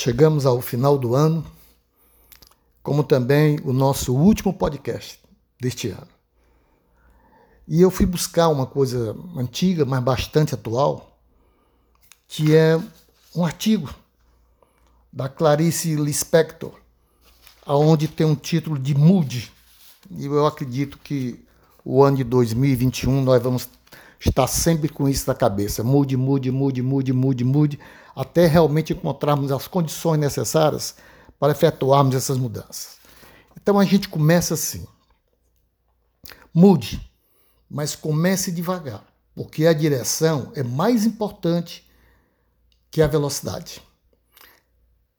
Chegamos ao final do ano, como também o nosso último podcast deste ano. E eu fui buscar uma coisa antiga, mas bastante atual, que é um artigo da Clarice Lispector, aonde tem um título de Mude. E eu acredito que o ano de 2021 nós vamos estar sempre com isso na cabeça. Mude, mude, mude, mude, mude, mude, até realmente encontrarmos as condições necessárias para efetuarmos essas mudanças. Então a gente começa assim. Mude, mas comece devagar, porque a direção é mais importante que a velocidade.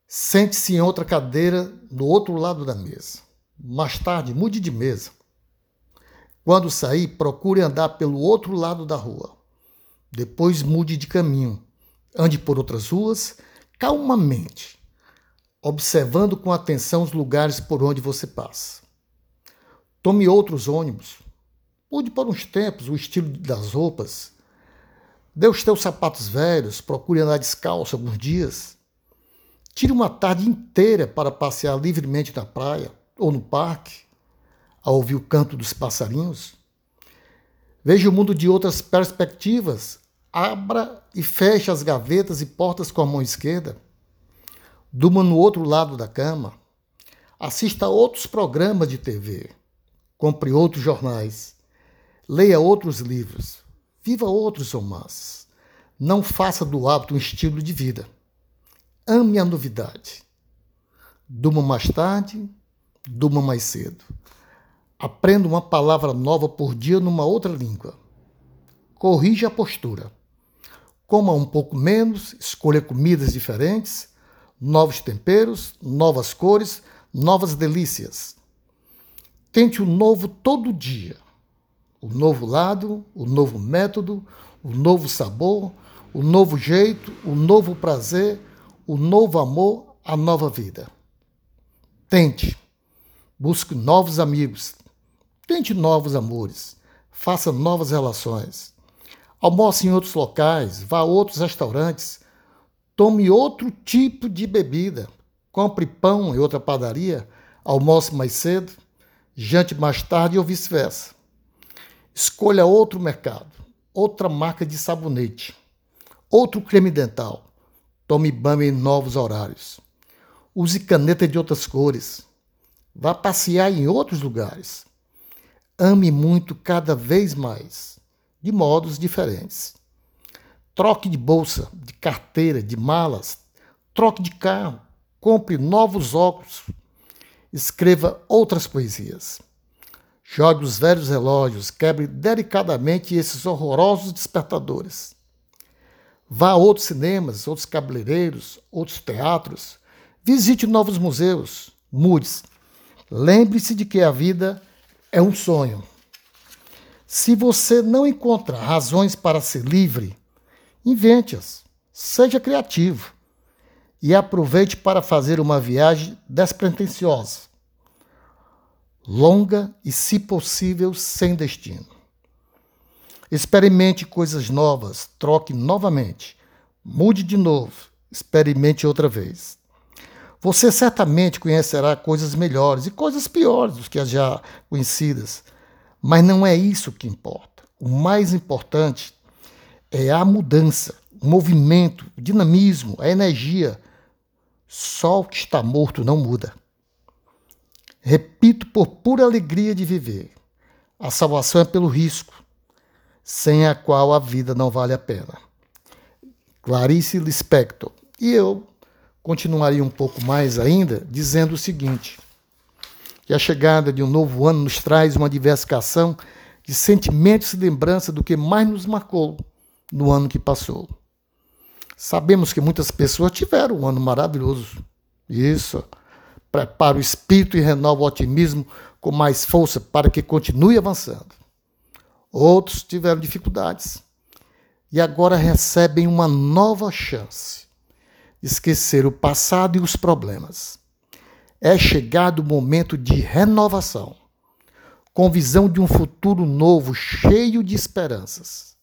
Sente-se em outra cadeira do outro lado da mesa. Mais tarde, mude de mesa. Quando sair, procure andar pelo outro lado da rua. Depois mude de caminho. Ande por outras ruas, calmamente, observando com atenção os lugares por onde você passa. Tome outros ônibus. Mude por uns tempos o estilo das roupas. Dê os teus sapatos velhos, procure andar descalço alguns dias. Tire uma tarde inteira para passear livremente na praia ou no parque, a ouvir o canto dos passarinhos. Veja o mundo de outras perspectivas. Abra e feche as gavetas e portas com a mão esquerda. Durma no outro lado da cama. Assista a outros programas de TV. Compre outros jornais. Leia outros livros. Viva outros romances. Não faça do hábito um estilo de vida. Ame a novidade. Durma mais tarde, durma mais cedo. Aprenda uma palavra nova por dia numa outra língua. Corrija a postura. Coma um pouco menos, escolha comidas diferentes, novos temperos, novas cores, novas delícias. Tente o novo todo dia. O novo lado, o novo método, o novo sabor, o novo jeito, o novo prazer, o novo amor, a nova vida. Tente, busque novos amigos, tente novos amores, faça novas relações. Almoce em outros locais, vá a outros restaurantes, tome outro tipo de bebida, compre pão em outra padaria, almoce mais cedo, jante mais tarde ou vice-versa. Escolha outro mercado, outra marca de sabonete, outro creme dental Tome banho em novos horários. Use caneta de outras cores. Vá passear em outros lugares. Ame muito cada vez mais, de modos diferentes. Troque de bolsa, de carteira, de malas. Troque de carro. Compre novos óculos. Escreva outras poesias. Jogue os velhos relógios, quebre delicadamente esses horrorosos despertadores. Vá a outros cinemas, outros cabeleireiros, outros teatros. Visite novos museus. Mude-se. Lembre-se de que a vida é um sonho. Se você não encontra razões para ser livre, invente-as. Seja criativo. E aproveite para fazer uma viagem despretensiosa, longa e, se possível, sem destino. Experimente coisas novas, troque novamente, mude de novo, experimente outra vez. Você certamente conhecerá coisas melhores e coisas piores do que as já conhecidas, mas não é isso que importa. O mais importante é a mudança, o movimento, o dinamismo, a energia. Só o que está morto não muda. Repito por pura alegria de viver. A salvação é pelo risco sem a qual a vida não vale a pena. Clarice Lispector. E eu continuaria um pouco mais ainda, dizendo o seguinte: que a chegada de um novo ano nos traz uma diversificação de sentimentos e lembrança do que mais nos marcou no ano que passou. Sabemos que muitas pessoas tiveram um ano maravilhoso. Isso. Prepara o espírito e renova o otimismo com mais força para que continue avançando. Outros tiveram dificuldades e agora recebem uma nova chance de esquecer o passado e os problemas. É chegado o momento de renovação, com visão de um futuro novo, cheio de esperanças.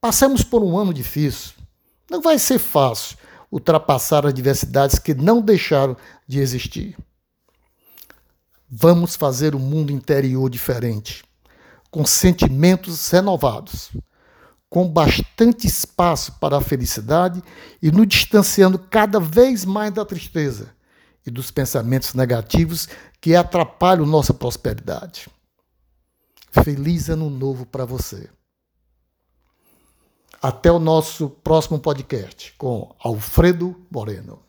Passamos por um ano difícil. Não vai ser fácil. ultrapassar adversidades que não deixaram de existir. Vamos fazer um mundo interior diferente, com sentimentos renovados, com bastante espaço para a felicidade e nos distanciando cada vez mais da tristeza e dos pensamentos negativos que atrapalham nossa prosperidade. Feliz ano novo para você. Até o nosso próximo podcast com Alfredo Moreno.